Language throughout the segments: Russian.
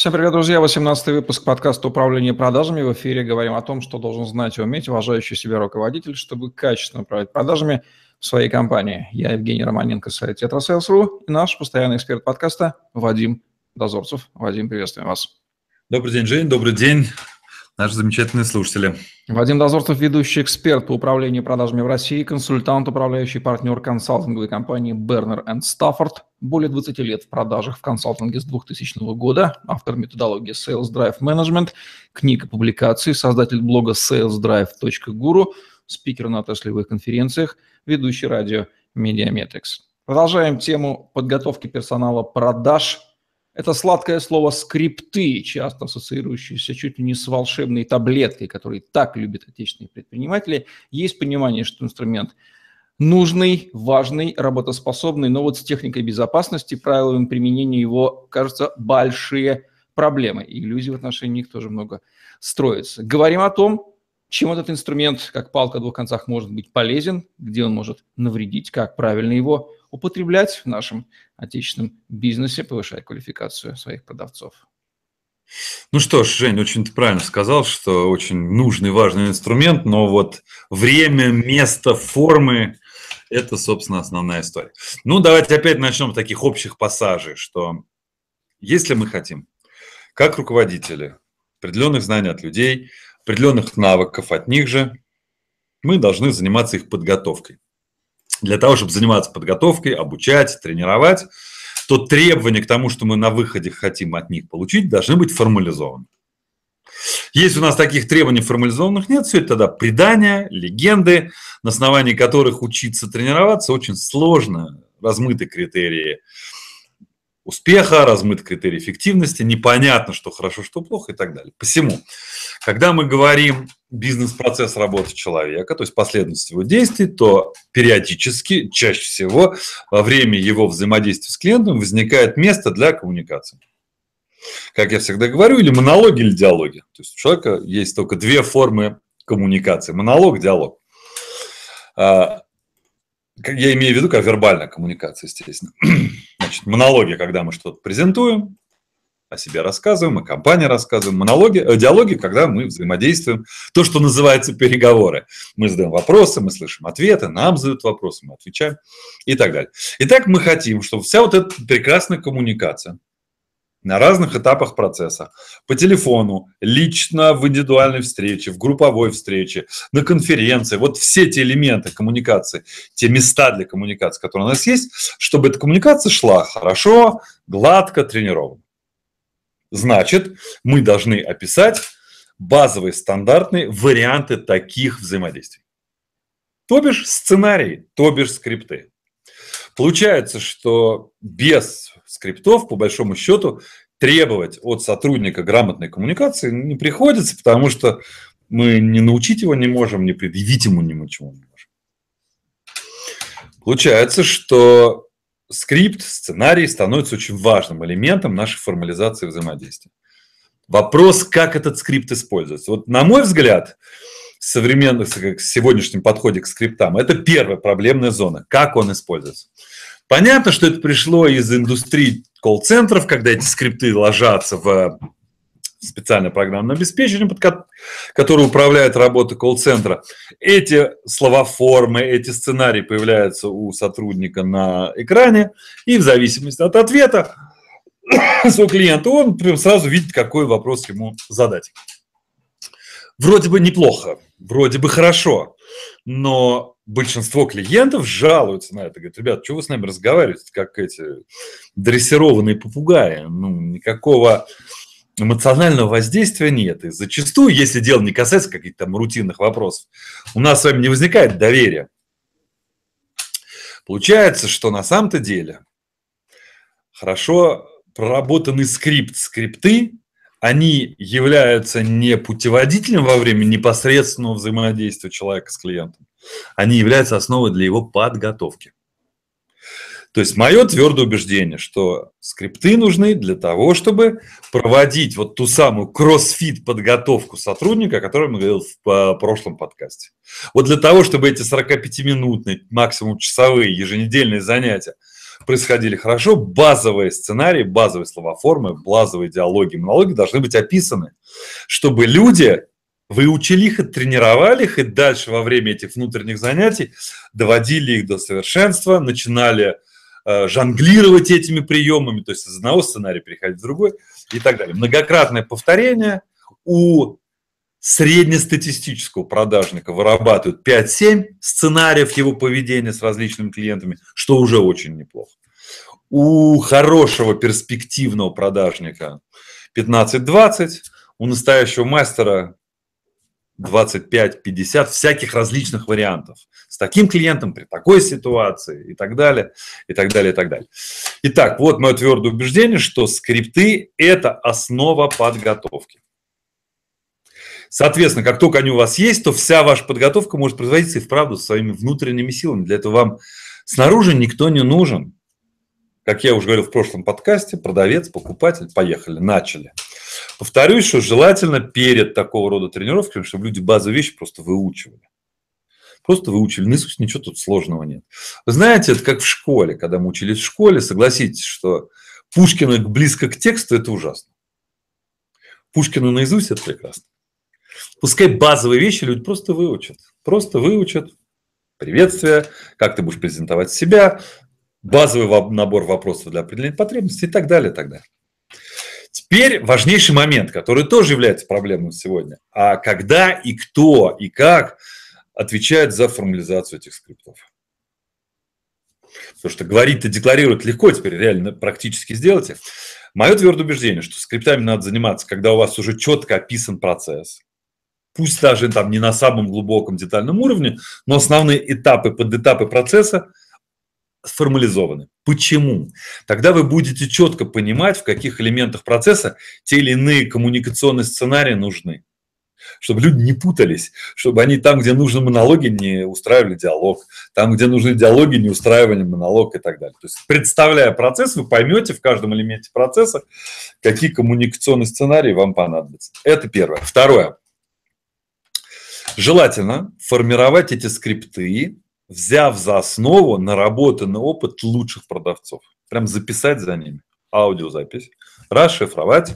Всем привет, друзья! 18 выпуск подкаста «Управление продажами». В эфире говорим о том, что должен знать и уметь уважающий себя руководитель, чтобы качественно управлять продажами в своей компании. Я Евгений Романенко, сайт Tetrasales.ru и наш постоянный эксперт подкаста Вадим Дозорцев. Вадим, приветствуем вас. Добрый день, Жень, добрый день наши замечательные слушатели. Вадим Дозорцев, ведущий эксперт по управлению продажами в России, консультант, управляющий партнер консалтинговой компании Бернер энд Стаффорд, более 20 лет в продажах в консалтинге с 2000 года, автор методологии Sales Drive Management, книг и публикаций, создатель блога salesdrive.guru, спикер на отраслевых конференциях, ведущий радио Mediametrics. Продолжаем тему подготовки персонала продаж – это сладкое слово «скрипты», часто ассоциирующееся чуть ли не с волшебной таблеткой, которую так любят отечественные предприниматели. Есть понимание, что инструмент нужный, важный, работоспособный, но вот с техникой безопасности, правилами применения его, кажется, большие проблемы. Иллюзий в отношении них тоже много строится. Говорим о том, чем этот инструмент, как палка о двух концах, может быть полезен, где он может навредить, как правильно его употреблять в нашем отечественном бизнесе, повышая квалификацию своих продавцов. Ну что ж, Жень, очень ты правильно сказал, что очень нужный, важный инструмент, но вот время, место, формы – это, собственно, основная история. Ну, давайте опять начнем с таких общих пассажей, что если мы хотим, как руководители, определенных знаний от людей, определенных навыков от них же, мы должны заниматься их подготовкой для того, чтобы заниматься подготовкой, обучать, тренировать, то требования к тому, что мы на выходе хотим от них получить, должны быть формализованы. Если у нас таких требований формализованных нет, все это тогда предания, легенды, на основании которых учиться тренироваться очень сложно, размыты критерии успеха, размыт критерий эффективности, непонятно, что хорошо, что плохо и так далее. Посему, когда мы говорим бизнес-процесс работы человека, то есть последовательность его действий, то периодически, чаще всего, во время его взаимодействия с клиентом возникает место для коммуникации. Как я всегда говорю, или монологи, или диалоги. То есть у человека есть только две формы коммуникации. Монолог, диалог. А, я имею в виду как вербальная коммуникация, естественно. Значит, монологи, когда мы что-то презентуем, о себе рассказываем, о компании рассказываем, монологи, э, диалоги, когда мы взаимодействуем, то, что называется переговоры. Мы задаем вопросы, мы слышим ответы, нам задают вопросы, мы отвечаем и так далее. Итак, мы хотим, чтобы вся вот эта прекрасная коммуникация – на разных этапах процесса, по телефону, лично в индивидуальной встрече, в групповой встрече, на конференции, вот все эти элементы коммуникации, те места для коммуникации, которые у нас есть, чтобы эта коммуникация шла хорошо, гладко, тренированно. Значит, мы должны описать базовые стандартные варианты таких взаимодействий. То бишь сценарии, то бишь скрипты. Получается, что без скриптов, по большому счету, требовать от сотрудника грамотной коммуникации не приходится, потому что мы не научить его не можем, не предъявить ему ничего не можем. Получается, что скрипт, сценарий становится очень важным элементом нашей формализации взаимодействия. Вопрос, как этот скрипт используется. Вот на мой взгляд, современных, сегодняшнем подходе к скриптам, это первая проблемная зона. Как он используется? Понятно, что это пришло из индустрии колл-центров, когда эти скрипты ложатся в специальное программное обеспечение, под которое управляет работа колл-центра. Эти словоформы, эти сценарии появляются у сотрудника на экране, и в зависимости от ответа своего клиента он прям сразу видит, какой вопрос ему задать. Вроде бы неплохо, вроде бы хорошо, но большинство клиентов жалуются на это. Говорят, ребят, что вы с нами разговариваете, как эти дрессированные попугаи? Ну, никакого эмоционального воздействия нет. И зачастую, если дело не касается каких-то там рутинных вопросов, у нас с вами не возникает доверия. Получается, что на самом-то деле хорошо проработанный скрипт, скрипты, они являются не путеводителем во время непосредственного взаимодействия человека с клиентом, они являются основой для его подготовки. То есть мое твердое убеждение, что скрипты нужны для того, чтобы проводить вот ту самую кроссфит подготовку сотрудника, о которой мы говорили в прошлом подкасте. Вот для того, чтобы эти 45-минутные, максимум часовые еженедельные занятия происходили хорошо, базовые сценарии, базовые словоформы, базовые диалоги, монологи должны быть описаны, чтобы люди выучили их, тренировали их, и дальше во время этих внутренних занятий доводили их до совершенства, начинали э, жонглировать этими приемами, то есть из одного сценария переходить в другой и так далее. Многократное повторение у среднестатистического продажника вырабатывают 5-7 сценариев его поведения с различными клиентами, что уже очень неплохо. У хорошего перспективного продажника 15-20, у настоящего мастера 25-50 всяких различных вариантов. С таким клиентом, при такой ситуации и так далее, и так далее, и так далее. Итак, вот мое твердое убеждение, что скрипты – это основа подготовки. Соответственно, как только они у вас есть, то вся ваша подготовка может производиться и вправду своими внутренними силами. Для этого вам снаружи никто не нужен. Как я уже говорил в прошлом подкасте, продавец, покупатель, поехали, начали. Повторюсь, что желательно перед такого рода тренировками, чтобы люди базовые вещи просто выучивали. Просто выучили наизусть, ничего тут сложного нет. Вы знаете, это как в школе, когда мы учились в школе, согласитесь, что Пушкина близко к тексту – это ужасно. Пушкину наизусть – это прекрасно. Пускай базовые вещи люди просто выучат. Просто выучат. Приветствие, как ты будешь презентовать себя, базовый набор вопросов для определения потребностей и так далее, и так далее. Теперь важнейший момент, который тоже является проблемой сегодня. А когда и кто и как отвечает за формализацию этих скриптов? Потому что говорить и декларировать легко, теперь реально практически сделайте. Мое твердое убеждение, что скриптами надо заниматься, когда у вас уже четко описан процесс, пусть даже там не на самом глубоком детальном уровне, но основные этапы, подэтапы процесса сформализованы. Почему? Тогда вы будете четко понимать, в каких элементах процесса те или иные коммуникационные сценарии нужны. Чтобы люди не путались, чтобы они там, где нужны монологи, не устраивали диалог, там, где нужны диалоги, не устраивали монолог и так далее. То есть, представляя процесс, вы поймете в каждом элементе процесса, какие коммуникационные сценарии вам понадобятся. Это первое. Второе. Желательно формировать эти скрипты, взяв за основу наработанный опыт лучших продавцов. Прям записать за ними аудиозапись, расшифровать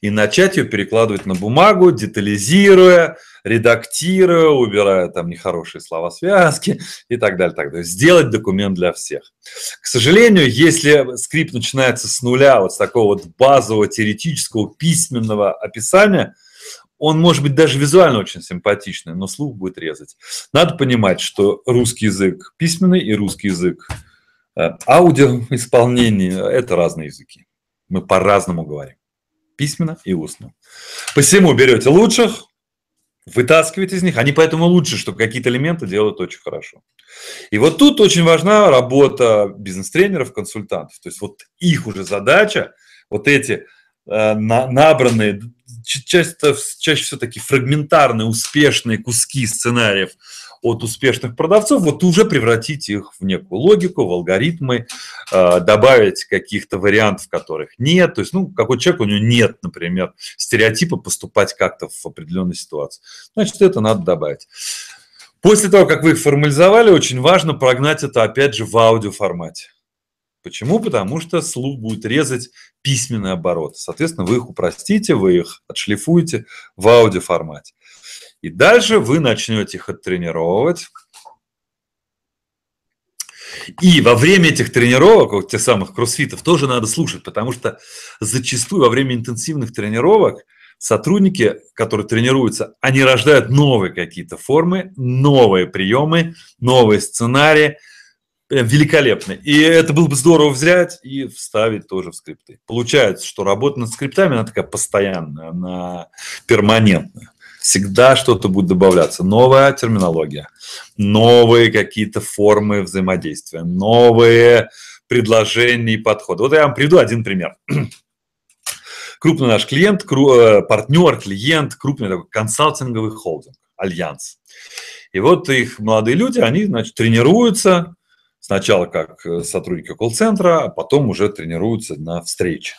и начать ее перекладывать на бумагу, детализируя, редактируя, убирая там нехорошие слова связки и так далее, так далее. Сделать документ для всех. К сожалению, если скрипт начинается с нуля, вот с такого вот базового теоретического письменного описания – он может быть даже визуально очень симпатичный, но слух будет резать. Надо понимать, что русский язык письменный и русский язык э, аудиоисполнения – это разные языки. Мы по-разному говорим. Письменно и устно. Посему берете лучших, вытаскиваете из них. Они поэтому лучше, что какие-то элементы делают очень хорошо. И вот тут очень важна работа бизнес-тренеров, консультантов. То есть вот их уже задача, вот эти э, набранные часто, чаще всего такие фрагментарные, успешные куски сценариев от успешных продавцов, вот уже превратить их в некую логику, в алгоритмы, э, добавить каких-то вариантов, которых нет. То есть, ну, какой человек, у него нет, например, стереотипа поступать как-то в определенной ситуации. Значит, это надо добавить. После того, как вы их формализовали, очень важно прогнать это, опять же, в аудиоформате. Почему? Потому что слух будет резать письменный оборот. Соответственно, вы их упростите, вы их отшлифуете в аудиоформате. И дальше вы начнете их оттренировывать. И во время этих тренировок, вот тех самых кроссфитов, тоже надо слушать, потому что зачастую во время интенсивных тренировок сотрудники, которые тренируются, они рождают новые какие-то формы, новые приемы, новые сценарии – Прям великолепно. И это было бы здорово взять и вставить тоже в скрипты. Получается, что работа над скриптами, она такая постоянная, она перманентная. Всегда что-то будет добавляться. Новая терминология, новые какие-то формы взаимодействия, новые предложения и подходы. Вот я вам приведу один пример. Крупный наш клиент, э, партнер, клиент, крупный такой консалтинговый холдинг, альянс. И вот их молодые люди, они, значит, тренируются Сначала как э, сотрудники колл-центра, а потом уже тренируются на встрече.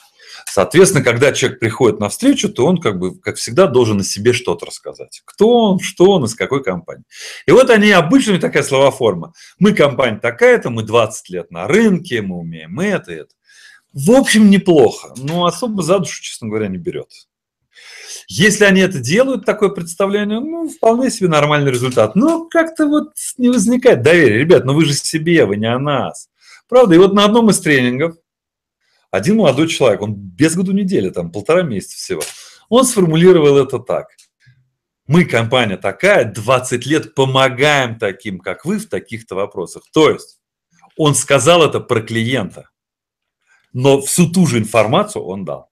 Соответственно, когда человек приходит на встречу, то он, как бы, как всегда, должен о себе что-то рассказать. Кто он, что он, из какой компании. И вот они обычно такая словоформа. Мы компания такая-то, мы 20 лет на рынке, мы умеем это и это. В общем, неплохо, но особо за душу, честно говоря, не берет. Если они это делают, такое представление, ну, вполне себе нормальный результат. Но как-то вот не возникает доверия. Ребят, ну вы же себе, вы не о нас. Правда, и вот на одном из тренингов один молодой человек, он без году недели, там полтора месяца всего, он сформулировал это так. Мы, компания такая, 20 лет помогаем таким, как вы, в таких-то вопросах. То есть он сказал это про клиента, но всю ту же информацию он дал.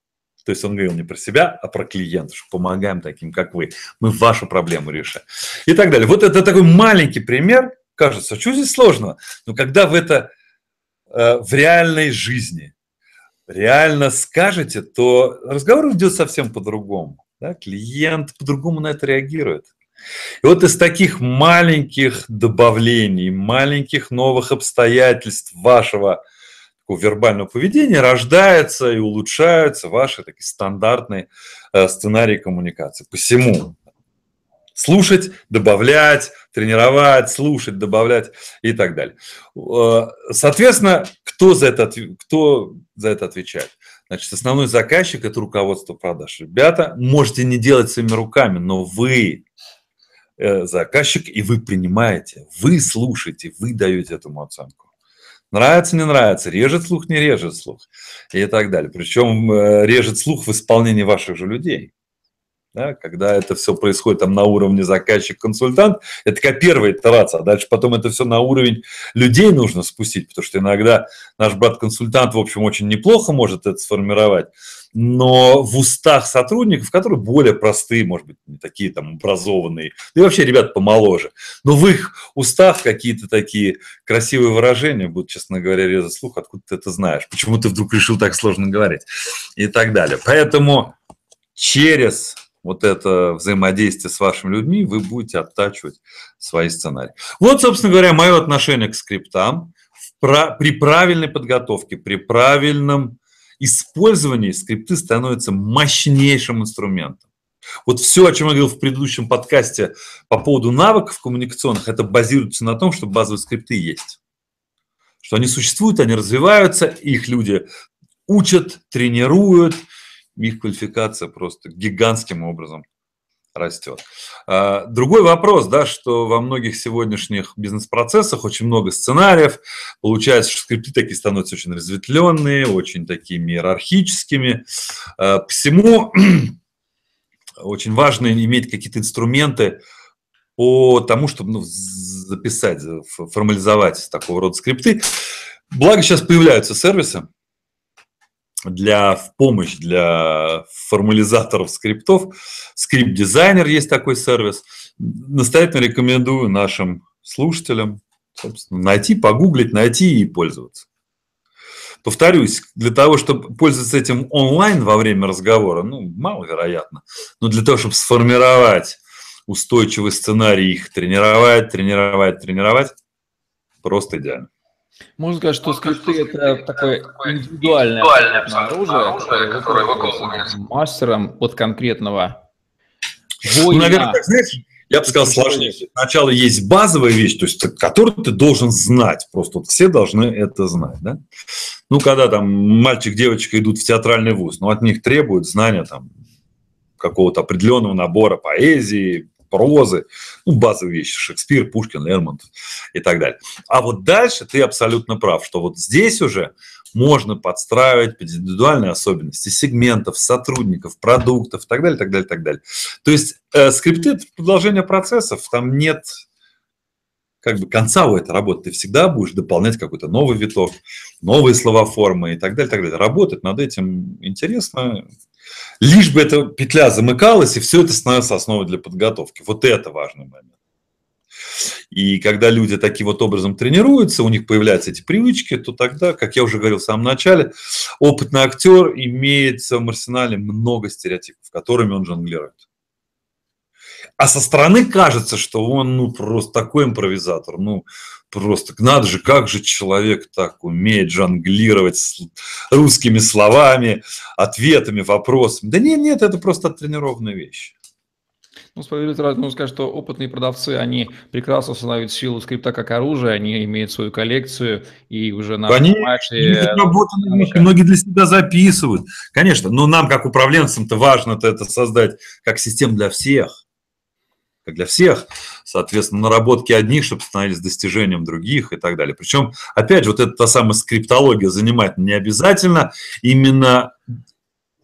То есть он говорил не про себя, а про клиента, что помогаем таким, как вы. Мы вашу проблему решаем. И так далее. Вот это такой маленький пример. Кажется, что здесь сложного? Но когда в это э, в реальной жизни реально скажете, то разговор идет совсем по-другому. Да? Клиент по-другому на это реагирует. И вот из таких маленьких добавлений, маленьких новых обстоятельств вашего такого вербального поведения рождаются и улучшаются ваши такие стандартные э, сценарии коммуникации. Посему слушать, добавлять, тренировать, слушать, добавлять и так далее. Э, соответственно, кто за это, кто за это отвечает? Значит, основной заказчик – это руководство продаж. Ребята, можете не делать своими руками, но вы э, заказчик, и вы принимаете, вы слушаете, вы даете этому оценку. Нравится, не нравится, режет слух, не режет слух и так далее. Причем э, режет слух в исполнении ваших же людей. Да, когда это все происходит там на уровне заказчик-консультант, это такая первая итерация, а дальше потом это все на уровень людей нужно спустить, потому что иногда наш брат-консультант, в общем, очень неплохо может это сформировать, но в устах сотрудников, которые более простые, может быть, не такие там образованные, да и вообще ребят помоложе, но в их устах какие-то такие красивые выражения будут, честно говоря, резать слух, откуда ты это знаешь, почему ты вдруг решил так сложно говорить и так далее. Поэтому через вот это взаимодействие с вашими людьми, вы будете оттачивать свои сценарии. Вот, собственно говоря, мое отношение к скриптам. При правильной подготовке, при правильном использовании скрипты становятся мощнейшим инструментом. Вот все, о чем я говорил в предыдущем подкасте по поводу навыков коммуникационных, это базируется на том, что базовые скрипты есть. Что они существуют, они развиваются, их люди учат, тренируют – их квалификация просто гигантским образом растет. А, другой вопрос, да, что во многих сегодняшних бизнес-процессах очень много сценариев. Получается, что скрипты такие становятся очень разветвленные, очень такими иерархическими. А, посему очень важно иметь какие-то инструменты по тому, чтобы ну, записать, формализовать такого рода скрипты. Благо сейчас появляются сервисы, для, в помощь для формализаторов скриптов. Script Designer есть такой сервис. Настоятельно рекомендую нашим слушателям найти, погуглить, найти и пользоваться. Повторюсь, для того, чтобы пользоваться этим онлайн во время разговора, ну, маловероятно, но для того, чтобы сформировать устойчивый сценарий, их тренировать, тренировать, тренировать, просто идеально. Можно сказать, что скрипты – это такое индивидуальное, индивидуальное оружие, которое выполняется мастером от конкретного воина. Ну, наверное, так, знаешь, я бы сказал сложнее. Сначала есть базовая вещь, то есть, которую ты должен знать. Просто вот все должны это знать. Да? Ну, когда там мальчик, девочка идут в театральный вуз, ну, от них требуют знания там какого-то определенного набора поэзии, прозы, ну, базовые вещи, Шекспир, Пушкин, Лермонтов и так далее. А вот дальше ты абсолютно прав, что вот здесь уже можно подстраивать под индивидуальные особенности сегментов, сотрудников, продуктов и так далее, так далее, так далее. То есть э, скрипты – это продолжение процессов, там нет как бы конца у этой работы. Ты всегда будешь дополнять какой-то новый виток, новые слова формы и так далее, так далее. Работать над этим интересно, Лишь бы эта петля замыкалась, и все это становилось основой для подготовки. Вот это важный момент. И когда люди таким вот образом тренируются, у них появляются эти привычки, то тогда, как я уже говорил в самом начале, опытный актер имеет в своем арсенале много стереотипов, которыми он жонглирует. А со стороны кажется, что он ну, просто такой импровизатор, ну, Просто надо же, как же человек так умеет жонглировать русскими словами, ответами, вопросами. Да нет, нет, это просто оттренированная вещь. Ну, справедливости ради, нужно сказать, что опытные продавцы, они прекрасно осознают силу скрипта как оружие, они имеют свою коллекцию и уже на они, работают, многие для себя записывают. Конечно, но нам, как управленцам-то важно это создать как систему для всех как для всех, соответственно, наработки одних, чтобы становились достижением других и так далее. Причем, опять же, вот эта та самая скриптология занимает не обязательно именно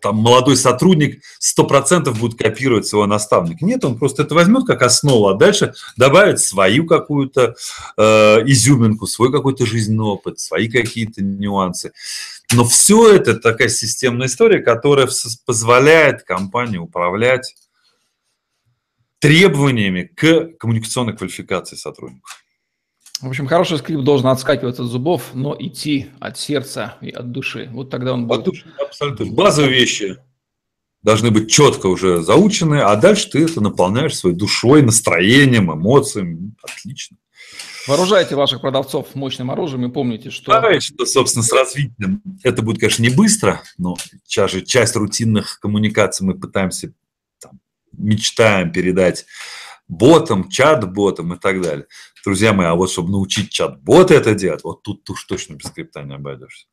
там молодой сотрудник 100% будет копировать своего наставника. Нет, он просто это возьмет как основу, а дальше добавит свою какую-то э, изюминку, свой какой-то жизненный опыт, свои какие-то нюансы. Но все это такая системная история, которая позволяет компании управлять требованиями к коммуникационной квалификации сотрудников. В общем, хороший скрипт должен отскакивать от зубов, но идти от сердца и от души. Вот тогда он будет... От души, абсолютно. Базовые вещи должны быть четко уже заучены, а дальше ты это наполняешь своей душой, настроением, эмоциями. Отлично. Вооружайте ваших продавцов мощным оружием и помните, что... Да, что, собственно, с развитием это будет, конечно, не быстро, но часть рутинных коммуникаций мы пытаемся, мечтаем передать ботам, чат-ботам и так далее. Друзья мои, а вот чтобы научить чат-боты это делать, вот тут уж точно без скрипта не обойдешься.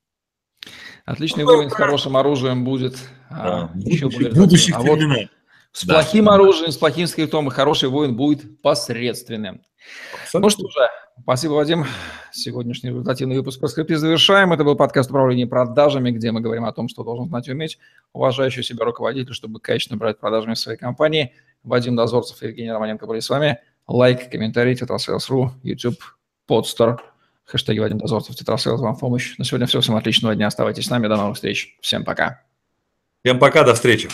Отличный уровень с хорошим оружием будет. А, да, еще будущих, будущих а вот с да. плохим оружием, с плохим скриптом и хороший воин будет посредственным. Абсолютно. Ну что же, спасибо, Вадим. Сегодняшний результативный выпуск про скрипты завершаем. Это был подкаст управления продажами, где мы говорим о том, что должен знать и уметь уважающий себя руководитель, чтобы качественно управлять продажами в своей компании – Вадим Дозорцев и Евгений Романенко были с вами. Лайк, комментарий, Tetrasales.ru, YouTube, Podster, хэштеги Вадим Дозорцев, Tetrasales вам помощь. На сегодня все. Всем отличного дня. Оставайтесь с нами. До новых встреч. Всем пока. Всем пока. До встречи.